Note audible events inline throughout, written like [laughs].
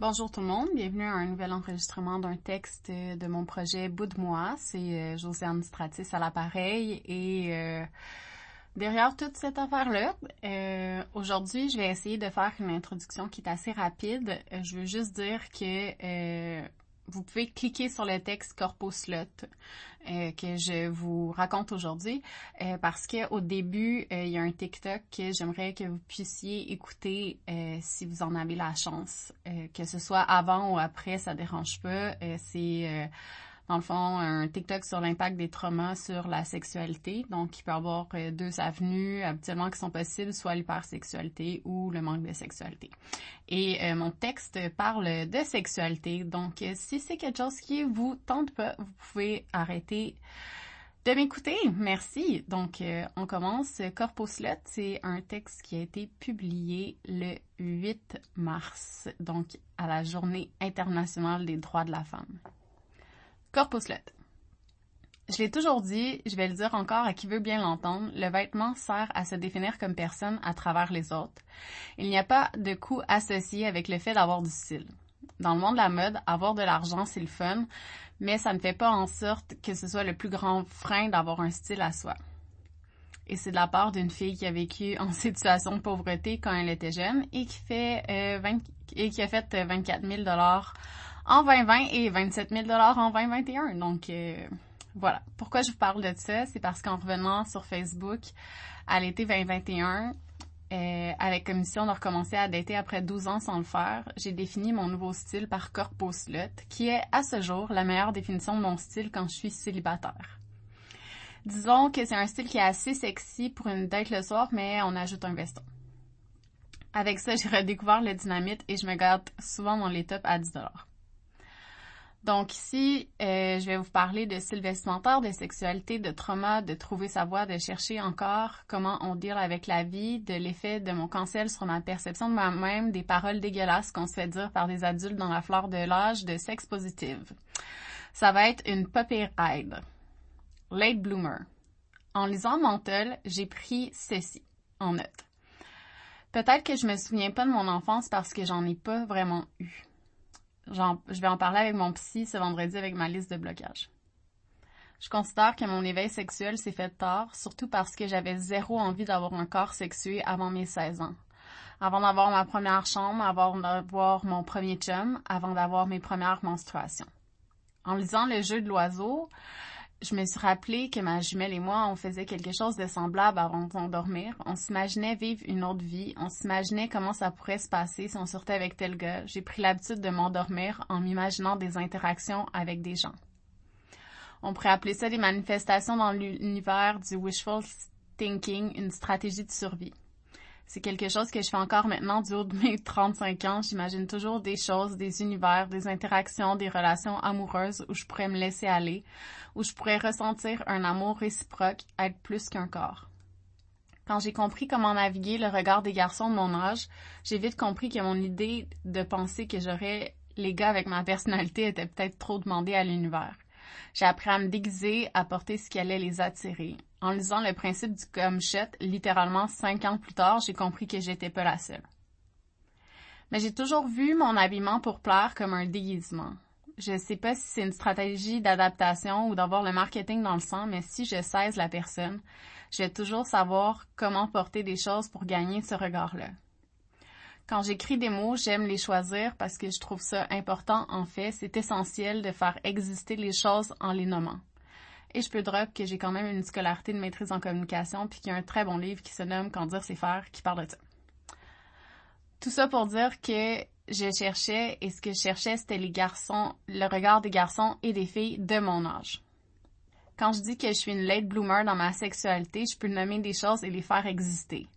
Bonjour tout le monde, bienvenue à un nouvel enregistrement d'un texte de mon projet Bout de moi. C'est euh, Josiane Stratis à l'appareil et euh, derrière toute cette affaire-là, euh, aujourd'hui je vais essayer de faire une introduction qui est assez rapide. Je veux juste dire que vous pouvez cliquer sur le texte Corpus Lot euh, que je vous raconte aujourd'hui euh, parce qu'au début, euh, il y a un TikTok que j'aimerais que vous puissiez écouter si vous en avez la chance. que ce soit avant ou après, ça dérange pas. C'est dans le fond, un TikTok sur l'impact des traumas sur la sexualité. Donc, il peut y avoir euh, deux avenues habituellement qui sont possibles, soit l'hypersexualité ou le manque de sexualité. Et euh, mon texte parle de sexualité. Donc, euh, si c'est quelque chose qui vous tente pas, vous pouvez arrêter de m'écouter. Merci. Donc, on commence. Corposlet, c'est un texte qui a été publié le 8 mars, donc à la Journée internationale des droits de la femme. Corpuslet. Je l'ai toujours dit, je vais le dire encore à qui veut bien l'entendre, le vêtement sert à se définir comme personne à travers les autres. Il n'y a pas de coût associé avec le fait d'avoir du style. Dans le monde de la mode, avoir de l'argent, c'est le fun, mais ça ne fait pas en sorte que ce soit le plus grand frein d'avoir un style à soi. Et c'est de la part d'une fille qui a vécu en [laughs] situation de pauvreté quand elle était jeune et qui fait euh, et qui a fait 24 000 dollars en 2020 et 27 000 en 2021. Donc, euh, voilà. Pourquoi je vous parle de ça? C'est parce qu'en revenant sur Facebook à l'été 2021, euh, avec commission de recommencer à dater après 12 ans sans le faire, j'ai défini mon nouveau style par Corposlut, qui est à ce jour la meilleure définition de mon style quand je suis célibataire. Disons que c'est un style qui est assez sexy pour une date le soir, mais on ajoute un veston. Avec ça, [laughs] j'ai redécouvert le dynamite et je me garde souvent dans les tops à 10 donc ici, euh, je vais vous parler de style vestimentaire, de sexualité, de trauma, de trouver sa voie, de chercher encore comment on deal avec la vie, de l'effet de mon cancel sur ma perception de moi-même, des paroles dégueulasses qu'on se fait dire par des adultes dans la fleur de l'âge, de sexe positive. Ça va être une puppy ride. Late bloomer. En lisant Mantle, j'ai pris ceci en note. Peut-être que je me souviens pas de mon enfance parce que j'en ai pas vraiment eu je vais en parler avec mon psy ce vendredi avec ma liste de blocage. Je considère que mon éveil sexuel s'est fait tard, surtout parce que j'avais zéro envie d'avoir un corps sexué avant mes 16 ans. Avant d'avoir ma première chambre, avant d'avoir mon premier chum, avant d'avoir mes premières menstruations. En lisant Le jeu de l'oiseau, je me suis rappelé que ma jumelle et moi, on faisait quelque chose de semblable avant de s'endormir. On s'imaginait vivre une autre vie. On s'imaginait comment ça pourrait se passer si on sortait avec tel gars. J'ai pris l'habitude de m'endormir en m'imaginant des interactions avec des gens. On pourrait appeler ça des manifestations dans l'univers du wishful thinking, une stratégie de survie. C'est quelque chose que je fais encore maintenant du haut de mes [laughs] 35 ans. J'imagine toujours des choses, des univers, des interactions, des relations amoureuses où je pourrais me laisser aller, où je pourrais ressentir un amour réciproque, être plus qu'un corps. Quand j'ai compris comment naviguer le regard des garçons de mon âge, j'ai vite compris que mon idée de penser que j'aurais les gars avec ma personnalité était peut-être trop demandée à l'univers. J'ai appris à me déguiser, à porter ce qui allait les attirer. En lisant le principe du shot, littéralement cinq ans plus tard, j'ai compris que j'étais pas la seule. Mais j'ai toujours vu mon habillement pour plaire comme un déguisement. Je sais pas si c'est une stratégie d'adaptation ou d'avoir le marketing dans le sang, mais si je cesse la personne, je vais toujours savoir comment porter des choses pour gagner ce regard-là. Quand j'écris des mots, j'aime les choisir parce que je trouve ça important. En fait, c'est essentiel de faire exister les choses en les nommant. Et je peux drop que j'ai quand même une scolarité de maîtrise en communication puis qu'il y a un très bon livre qui se nomme Quand dire c'est faire qui parle de ça. Tout ça pour dire que je cherchais et ce que je cherchais c'était les garçons, le regard des garçons et des filles de mon âge. Quand je dis que je suis une late bloomer dans ma sexualité, je peux nommer des choses et les faire exister.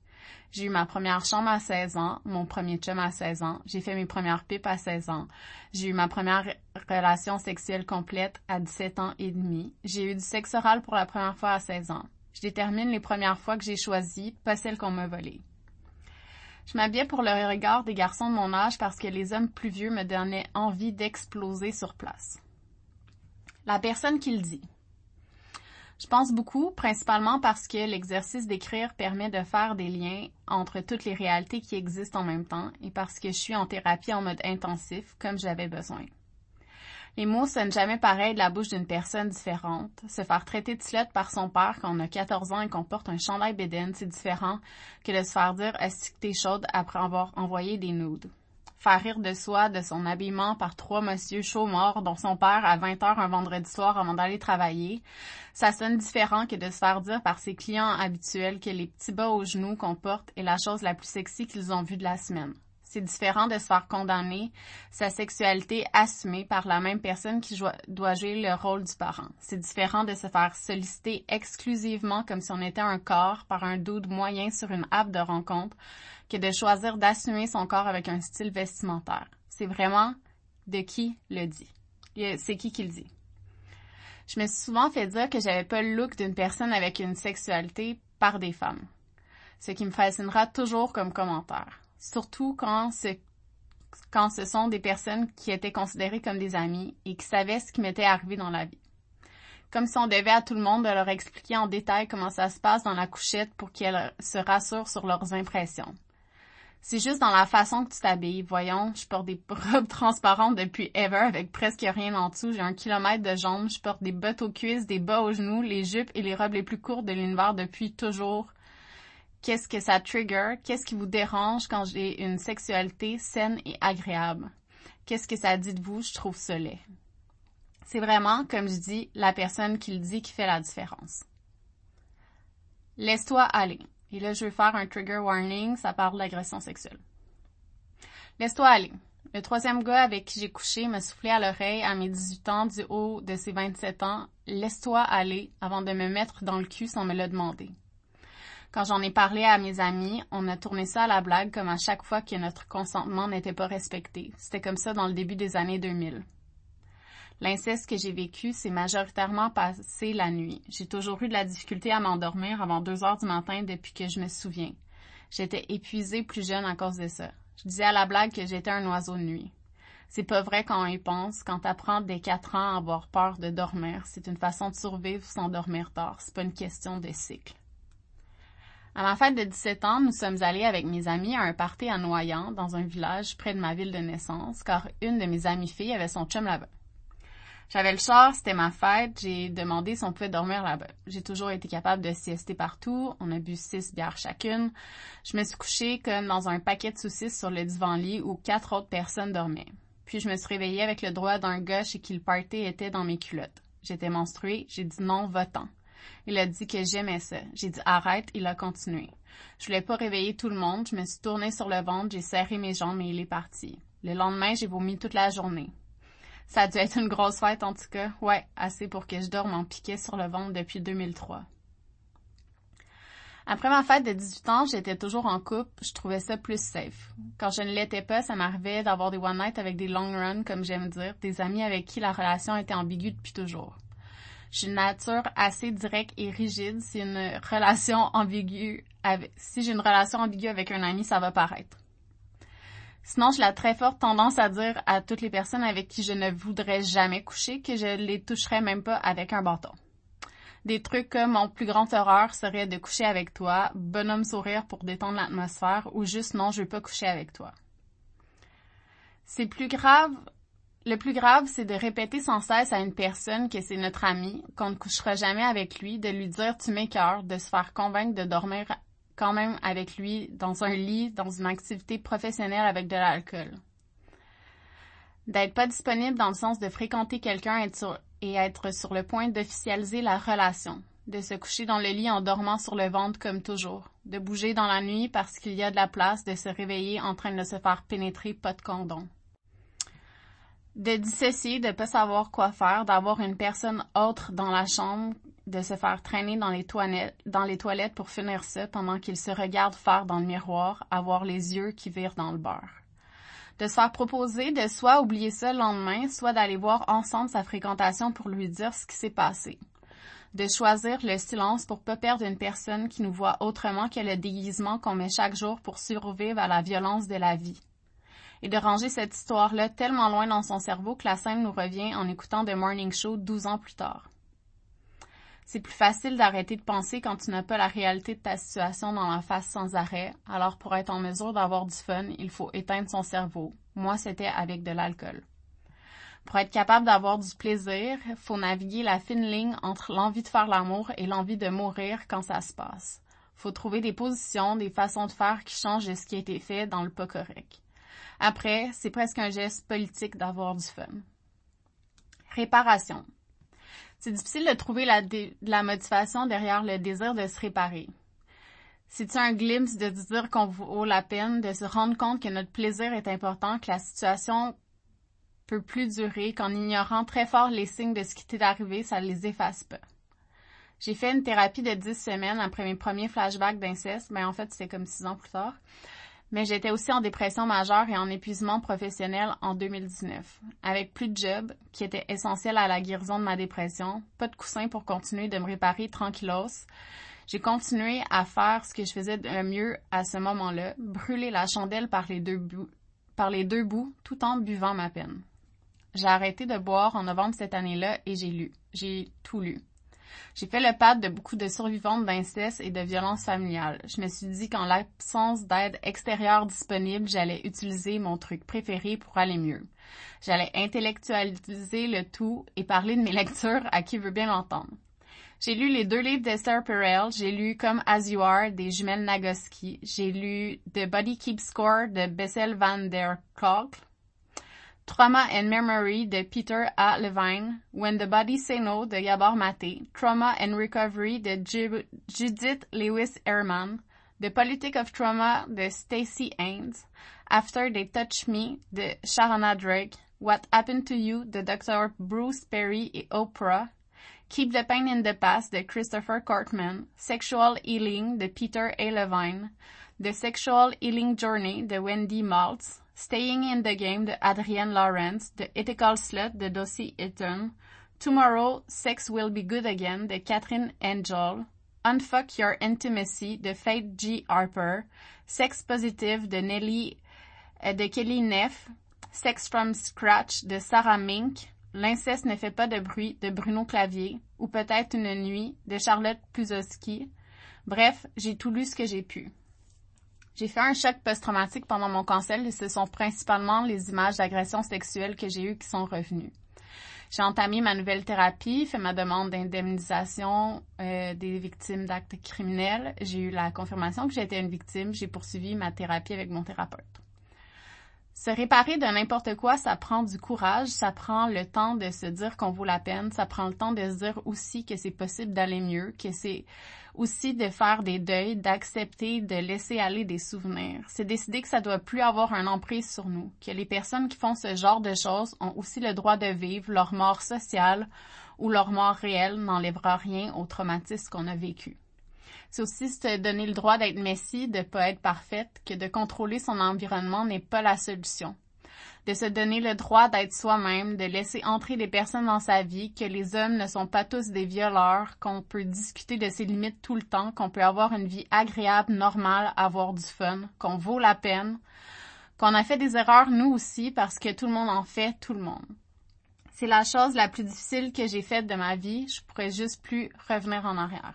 J'ai eu ma première chambre à 16 ans, mon premier chum à 16 ans, j'ai fait mes premières pipes à 16 ans, j'ai eu ma première relation sexuelle complète à 17 ans et demi, j'ai eu du sexe oral pour la première fois à 16 ans. Je détermine les premières fois que j'ai choisi, pas celles qu'on m'a volées. Je m'habillais pour le regard des garçons de mon âge parce que les hommes plus vieux me donnaient envie d'exploser sur place. La personne qui le dit. Je pense beaucoup, principalement parce que l'exercice d'écrire permet de faire des liens entre toutes les réalités qui existent en même temps et parce que je suis en thérapie en mode intensif comme j'avais besoin. Les mots sonnent jamais pareil de la bouche d'une personne différente. Se faire traiter de slot par son père quand on a 14 ans et qu'on porte un chandail bédaine, c'est différent que de se faire dire est-ce que t'es chaude après avoir envoyé des nudes? Faire rire de soi, de son habillement par trois monsieur chauds morts dont son père à 20 heures un vendredi soir avant d'aller travailler. Ça sonne différent que de se faire dire par ses clients habituels que les petits bas aux genoux qu'on porte est la chose la plus sexy qu'ils ont vue de la semaine. C'est différent de se faire condamner sa sexualité assumée par la même personne qui doit jouer le rôle du parent. C'est différent de se faire solliciter exclusivement comme si on était un corps par un doute moyen sur une app de rencontre que de choisir d'assumer son corps avec un style vestimentaire. C'est vraiment de qui le dit. C'est qui qui le dit. Je me suis souvent fait dire que j'avais pas le look d'une personne avec une sexualité par des femmes. Ce qui me fascinera toujours comme commentaire. Surtout quand ce, quand ce sont des personnes qui étaient considérées comme des amies et qui savaient ce qui m'était arrivé dans la vie. Comme si on devait à tout le monde de leur expliquer en détail comment ça se passe dans la couchette pour qu'elles se rassurent sur leurs impressions. C'est juste dans la façon que tu t'habilles. Voyons, je porte des robes [laughs] transparentes depuis ever avec presque rien en dessous. J'ai un kilomètre de jambes. Je porte des bottes aux cuisses, des bas aux genoux, les jupes et les robes les plus courtes de l'univers depuis toujours. Qu'est-ce que ça trigger? Qu'est-ce qui vous dérange quand j'ai une sexualité saine et agréable? Qu'est-ce que ça dit de vous? Je trouve ça. C'est vraiment, comme je dis, la personne qui le dit qui fait la différence. Laisse-toi aller. Et là, je vais faire un trigger warning, ça parle d'agression sexuelle. Laisse-toi aller. Le troisième gars avec qui j'ai couché m'a soufflé à l'oreille à mes 18 ans du haut de ses 27 ans. Laisse-toi aller avant de me mettre dans le cul sans me le demander. Quand j'en ai parlé à mes amis, on a tourné ça à la blague comme à chaque fois que notre consentement n'était pas respecté. C'était comme ça dans le début des années 2000. L'inceste que j'ai vécu, c'est majoritairement passé la nuit. J'ai toujours eu de la difficulté à m'endormir avant deux heures du matin depuis que je me souviens. J'étais épuisée plus jeune à cause de ça. Je disais à la blague que j'étais un oiseau de nuit. C'est pas vrai quand on y pense. Quand t'apprends dès quatre ans à avoir peur de dormir, c'est une façon de survivre sans dormir tard. C'est pas une question de cycle. À ma fête de 17 ans, nous sommes allés avec mes amis à un party à Noyant, dans un village près de ma ville de naissance, car une de mes amies filles avait son chum là-bas. J'avais le char, c'était ma fête, j'ai demandé si on pouvait dormir là-bas. J'ai toujours été capable de siester partout, on a bu six bières chacune. Je me suis couchée comme dans un paquet de saucisses sur le divan-lit où quatre autres personnes dormaient. Puis je me suis réveillée avec le droit d'un gars chez qui le party était dans mes culottes. J'étais menstruée, j'ai dit non, votant. Il a dit que j'aimais ça. J'ai dit arrête, il a continué. Je voulais pas réveiller tout le monde, je me suis tournée sur le ventre, j'ai serré mes jambes et il est parti. Le lendemain, j'ai vomi toute la journée. Ça a dû être une grosse fête en tout cas. Ouais, assez pour que je dorme en piquet sur le ventre depuis 2003. Après ma fête de 18 ans, j'étais toujours en couple, je trouvais ça plus safe. Quand je ne l'étais pas, ça m'arrivait d'avoir des one night avec des long runs, comme j'aime dire, des amis avec qui la relation était ambiguë depuis toujours. J'ai une nature assez directe et rigide. Si avec, j'ai une relation ambiguë avec un ami, ça va paraître. Sinon, j'ai la très forte tendance à dire à toutes les personnes avec qui je ne voudrais jamais coucher que je les toucherais même pas avec un bâton. Des trucs comme mon plus grand horreur serait de coucher avec toi, bonhomme sourire pour détendre l'atmosphère ou juste non, je veux pas coucher avec toi. C'est plus grave. Le plus grave, c'est de répéter sans cesse à une personne que c'est notre ami, qu'on ne couchera jamais avec lui, de lui dire tu m'écœures, de se faire convaincre de dormir quand même avec lui dans un lit, dans une activité professionnelle avec de l'alcool. D'être pas disponible dans le sens de fréquenter quelqu'un et être sur le point d'officialiser la relation. De se coucher dans le lit en dormant sur le ventre comme toujours. De bouger dans la nuit parce qu'il y a de la place, de se réveiller en train de se faire pénétrer pas de condom de dissocier, de pas savoir quoi faire, d'avoir une personne autre dans la chambre, de se faire traîner dans les toilettes, dans les toilettes pour finir ça pendant qu'il se regarde faire dans le miroir, avoir les yeux qui virent dans le beurre. De se faire proposer de soit oublier ça le lendemain, soit d'aller voir ensemble sa fréquentation pour lui dire ce qui s'est passé. De choisir le silence pour pas perdre une personne qui nous voit autrement que le déguisement qu'on met chaque jour pour survivre à la violence de la vie et de ranger cette histoire-là tellement loin dans son cerveau que la scène nous revient en écoutant The Morning Show 12 ans plus tard. C'est plus facile d'arrêter de penser quand tu n'as pas la réalité de ta situation dans la face sans arrêt. Alors pour être en mesure d'avoir du fun, il faut éteindre son cerveau. Moi, c'était avec de l'alcool. Pour être capable d'avoir du plaisir, faut naviguer la fine ligne entre l'envie de faire l'amour et l'envie de mourir quand ça se passe. Faut trouver des positions, des façons de faire qui changent de ce qui a été fait dans le pas correct. Après, c'est presque un geste politique d'avoir du fun. Réparation. C'est difficile de trouver la, la motivation derrière le désir de se réparer. C'est-tu un glimpse de dire qu'on vaut la peine, de se rendre compte que notre plaisir est important, que la situation peut plus durer, qu'en ignorant très fort les signes de ce qui t'est arrivé, ça ne les efface pas? J'ai fait une thérapie de 10 semaines après mes premiers flashbacks d'inceste, mais en fait, c'était comme six ans plus tard mais j'étais aussi en dépression majeure et en épuisement professionnel en 2019, avec plus de job, qui était essentiel à la guérison de ma dépression, pas de coussin pour continuer de me réparer tranquillos. J'ai continué à faire ce que je faisais de mieux à ce moment-là, brûler la chandelle par les deux bouts, par les deux bouts, tout en buvant ma peine. J'ai arrêté de boire en novembre cette année-là et j'ai lu. J'ai tout lu. J'ai fait le pas de beaucoup de survivantes d'inceste et de violences familiales. Je me suis dit qu'en l'absence d'aide extérieure disponible, j'allais utiliser mon truc préféré pour aller mieux. J'allais intellectualiser le tout et parler de mes lectures à qui veut bien l'entendre. J'ai lu les deux livres d'Esther Perel. J'ai lu Comme As You Are des jumelles Nagoski. J'ai lu The Body Keeps Score de Bessel van der Kolk. Trauma and Memory de Peter A. Levine, When the Body Say No de Gabor Maté, Trauma and Recovery de Judith Lewis Ehrman, The Politic of Trauma de Stacey Haynes, After They Touch Me de Sharona Drake, What Happened to You de Dr. Bruce Perry et Oprah, Keep the Pain in the Past de Christopher Cortman, Sexual Healing de Peter A. Levine, The Sexual Healing Journey de Wendy Maltz, Staying in the Game de Adrienne Lawrence, The Ethical Slut de Dossie Eaton, Tomorrow, Sex Will Be Good Again de Catherine Angel, Unfuck Your Intimacy de Faith G. Harper, Sex Positive de Nelly euh, de Kelly Neff, Sex from Scratch de Sarah Mink, L'inceste ne fait pas de bruit de Bruno Clavier, ou peut-être une nuit de Charlotte Puzowski. Bref, j'ai tout lu ce que j'ai pu. J'ai fait un choc post-traumatique pendant mon cancer et ce sont principalement les images d'agression sexuelle que j'ai eues qui sont revenues. J'ai entamé ma nouvelle thérapie, fait ma demande d'indemnisation euh, des victimes d'actes criminels. J'ai eu la confirmation que j'étais une victime. J'ai poursuivi ma thérapie avec mon thérapeute. Se réparer de n'importe quoi, ça prend du courage, ça prend le temps de se dire qu'on vaut la peine, ça prend le temps de se dire aussi que c'est possible d'aller mieux, que c'est aussi de faire des deuils, d'accepter, de laisser aller des souvenirs. C'est décider que ça doit plus avoir un emprise sur nous, que les personnes qui font ce genre de choses ont aussi le droit de vivre leur mort sociale ou leur mort réelle n'enlèvera rien au traumatisme qu'on a vécu. C'est aussi se donner le droit d'être messie, de pas être parfaite, que de contrôler son environnement n'est pas la solution. De se donner le droit d'être soi-même, de laisser entrer des personnes dans sa vie, que les hommes ne sont pas tous des violeurs, qu'on peut discuter de ses limites tout le temps, qu'on peut avoir une vie agréable, normale, avoir du fun, qu'on vaut la peine, qu'on a fait des erreurs nous aussi parce que tout le monde en fait, tout le monde. C'est la chose la plus difficile que j'ai faite de ma vie, je pourrais juste plus revenir en arrière.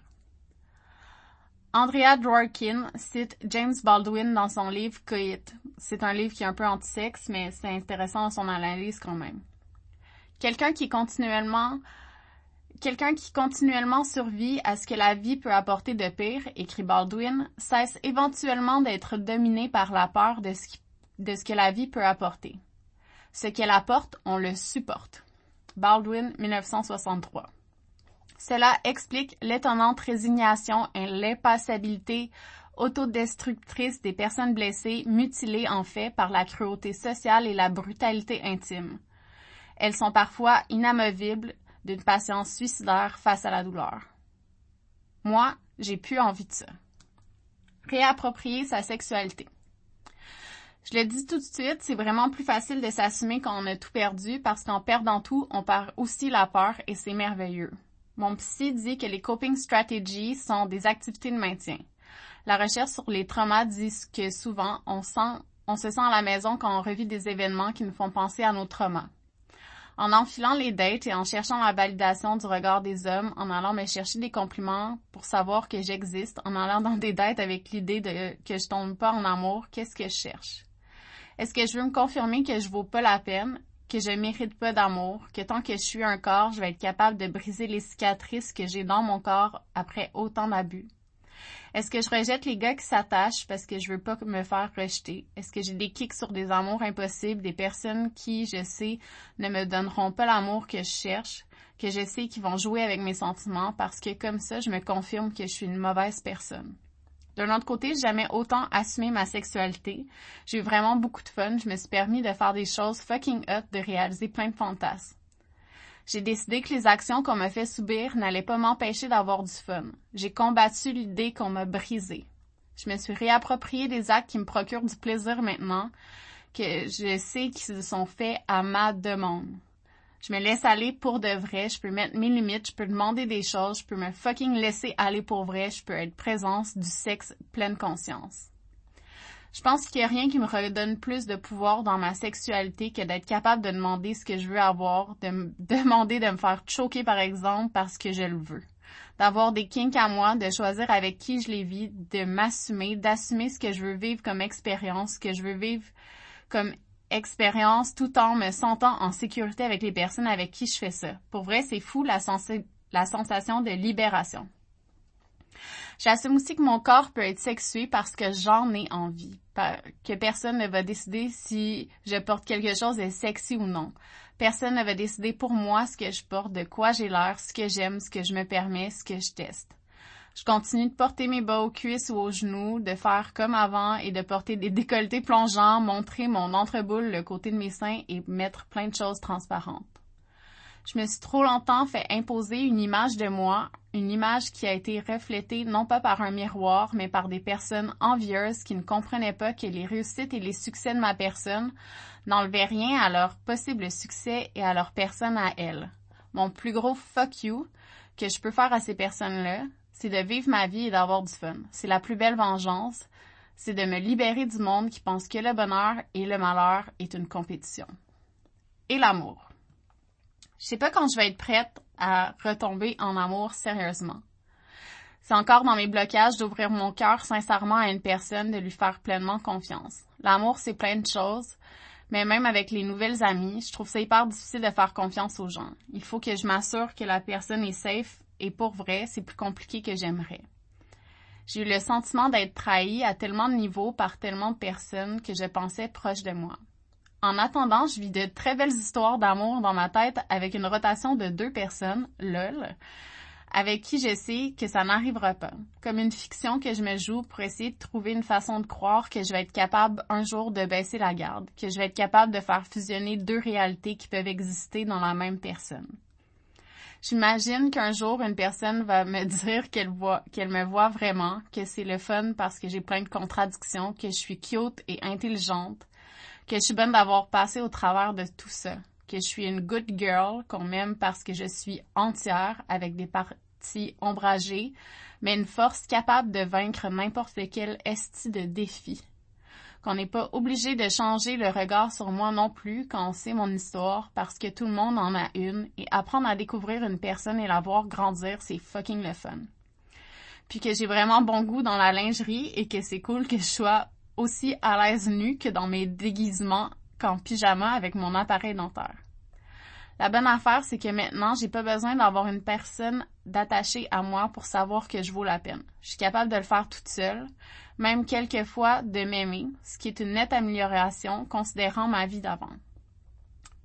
Andrea Dworkin cite James Baldwin dans son livre Coit. C'est un livre qui est un peu anti-sexe, mais c'est intéressant dans son analyse quand même. Quelqu'un qui continuellement Quelqu'un qui continuellement survit à ce que la vie peut apporter de pire, écrit Baldwin, cesse éventuellement d'être dominé par la peur de ce, de ce que la vie peut apporter. Ce qu'elle apporte, on le supporte. Baldwin, 1963. Cela explique l'étonnante résignation et l'impassibilité autodestructrice des personnes blessées, mutilées en fait par la cruauté sociale et la brutalité intime. Elles sont parfois inamovibles d'une patience suicidaire face à la douleur. Moi, j'ai plus envie de ça. Réapproprier sa sexualité. Je le dis tout de suite, c'est vraiment plus facile de s'assumer quand on a tout perdu parce qu'en perdant tout, on perd aussi la peur et c'est merveilleux. Mon psy dit que les coping strategies sont des activités de maintien. La recherche sur les traumas dit que souvent on, sent, on se sent à la maison quand on revit des événements qui nous font penser à nos traumas. En enfilant les dates et en cherchant la validation du regard des hommes, en allant me chercher des compliments pour savoir que j'existe, en allant dans des dates avec l'idée que je tombe pas en amour, qu'est-ce que je cherche? Est-ce que je veux me confirmer que je vaux pas la peine, que je mérite pas d'amour, que tant que je suis un corps, je vais être capable de briser les cicatrices que j'ai dans mon corps après autant d'abus? Est-ce que je rejette les gars qui s'attachent parce que je veux pas me faire rejeter? Est-ce que j'ai des kicks sur des amours impossibles, des personnes qui, je sais, ne me donneront pas l'amour que je cherche, que je sais qu'ils vont jouer avec mes sentiments parce que comme ça, je me confirme que je suis une mauvaise personne? D'un autre côté, j'ai jamais autant assumé ma sexualité. J'ai eu vraiment beaucoup de fun. Je me suis permis de faire des choses fucking hot, de réaliser plein de fantasmes. J'ai décidé que les actions qu'on m'a fait subir n'allaient pas m'empêcher d'avoir du fun. J'ai combattu l'idée qu'on m'a brisée. Je me suis réapproprié des actes qui me procurent du plaisir maintenant, que je sais qu'ils sont faits à ma demande. Je me laisse aller pour de vrai, je peux mettre mes limites, je peux demander des choses, je peux me fucking laisser aller pour vrai, je peux être présence du sexe pleine conscience. Je pense qu'il n'y a rien qui me redonne plus de pouvoir dans ma sexualité que d'être capable de demander ce que je veux avoir, de me [laughs] demander de me faire choquer par exemple parce que je le veux. D'avoir des kinks à moi, de choisir avec qui je les vis, de m'assumer, d'assumer ce que je veux vivre comme expérience, ce que je veux vivre comme expérience tout en me sentant en sécurité avec les personnes avec qui je fais ça. Pour vrai, c'est fou la, sensation de libération. J'assume aussi que mon corps peut être sexué parce que j'en ai envie, que personne ne va décider si je porte quelque chose de sexy ou non. Personne ne va décider pour moi ce que je porte, de quoi j'ai l'air, ce que j'aime, ce que je me permets, ce que je teste. Je continue de porter mes bas aux cuisses ou aux genoux, de faire comme avant et de porter des décolletés plongeants, montrer mon entreboule, le côté de mes seins et mettre plein de choses transparentes. Je me suis trop longtemps fait imposer une image de moi, une image qui a été reflétée non pas par un miroir, mais par des personnes envieuses qui ne comprenaient pas que les réussites et les succès de ma personne n'enlevaient rien à leur possible succès et à leur personne à elles. Mon plus gros fuck you que je peux faire à ces personnes-là, c'est de vivre ma vie et d'avoir du fun. C'est la plus belle vengeance, c'est de me libérer du monde qui pense que le bonheur et le malheur est une compétition. Et l'amour. Je sais pas quand je vais être prête à retomber en amour sérieusement. C'est encore dans mes blocages d'ouvrir mon cœur sincèrement à une personne, de lui faire pleinement confiance. L'amour, c'est plein de choses, mais même avec les nouvelles amies, je trouve ça hyper difficile de faire confiance aux gens. Il faut que je m'assure que la personne est safe et pour vrai, c'est plus compliqué que j'aimerais. J'ai eu le sentiment d'être trahi à tellement de niveaux par tellement de personnes que je pensais proches de moi. En attendant, je vis de très belles histoires d'amour dans ma tête avec une rotation de deux personnes, lol, avec qui je sais que ça n'arrivera pas. Comme une fiction que je me joue pour essayer de trouver une façon de croire que je vais être capable un jour de baisser la garde, que je vais être capable de faire fusionner deux réalités qui peuvent exister dans la même personne. J'imagine qu'un jour, une personne va me [laughs] dire qu'elle voit, qu'elle me voit vraiment, que c'est le fun parce que j'ai plein de contradictions, que je suis cute et intelligente, que je suis bonne d'avoir passé au travers de tout ça, que je suis une good girl qu'on m'aime parce que je suis entière avec des parties ombragées, mais une force capable de vaincre n'importe quel esti de défi. Qu'on n'est pas obligé de changer le regard sur moi non plus quand on sait mon histoire parce que tout le monde en a une et apprendre à découvrir une personne et la voir grandir, c'est fucking le fun. Puis que j'ai vraiment bon goût dans la lingerie et que c'est cool que je sois aussi à l'aise nue que dans mes déguisements qu'en pyjama avec mon appareil dentaire. La bonne affaire, c'est que maintenant, j'ai pas besoin d'avoir une personne d'attachée à moi pour savoir que je vaux la peine. Je suis capable de le faire toute seule, même quelquefois de m'aimer, ce qui est une nette amélioration considérant ma vie d'avant.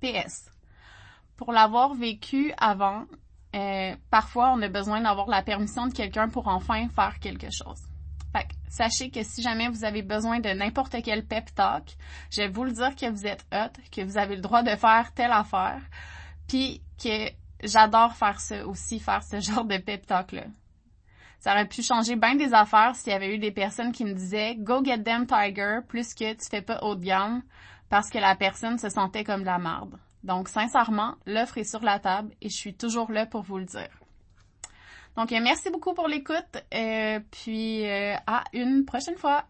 PS. Pour l'avoir vécu avant, euh, parfois on a besoin d'avoir la permission de quelqu'un pour enfin faire quelque chose. Fait sachez que si jamais vous avez besoin de n'importe quel pep talk, je vais vous le dire que vous êtes hot, que vous avez le droit de faire telle affaire, puis que j'adore faire ça aussi, faire ce [laughs] genre de pep talk là. Ça aurait pu changer bien des affaires s'il y avait eu des personnes qui me disaient go get them tiger plus que tu fais pas haut de gamme parce que la personne se sentait comme de la marde. Donc sincèrement, l'offre est sur la table et je suis toujours là pour vous le dire. Donc, euh, merci beaucoup pour l'écoute. Euh, puis, euh, à une prochaine fois.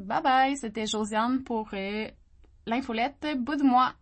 Bye bye. C'était Josiane pour l'infolette. Bout de moi.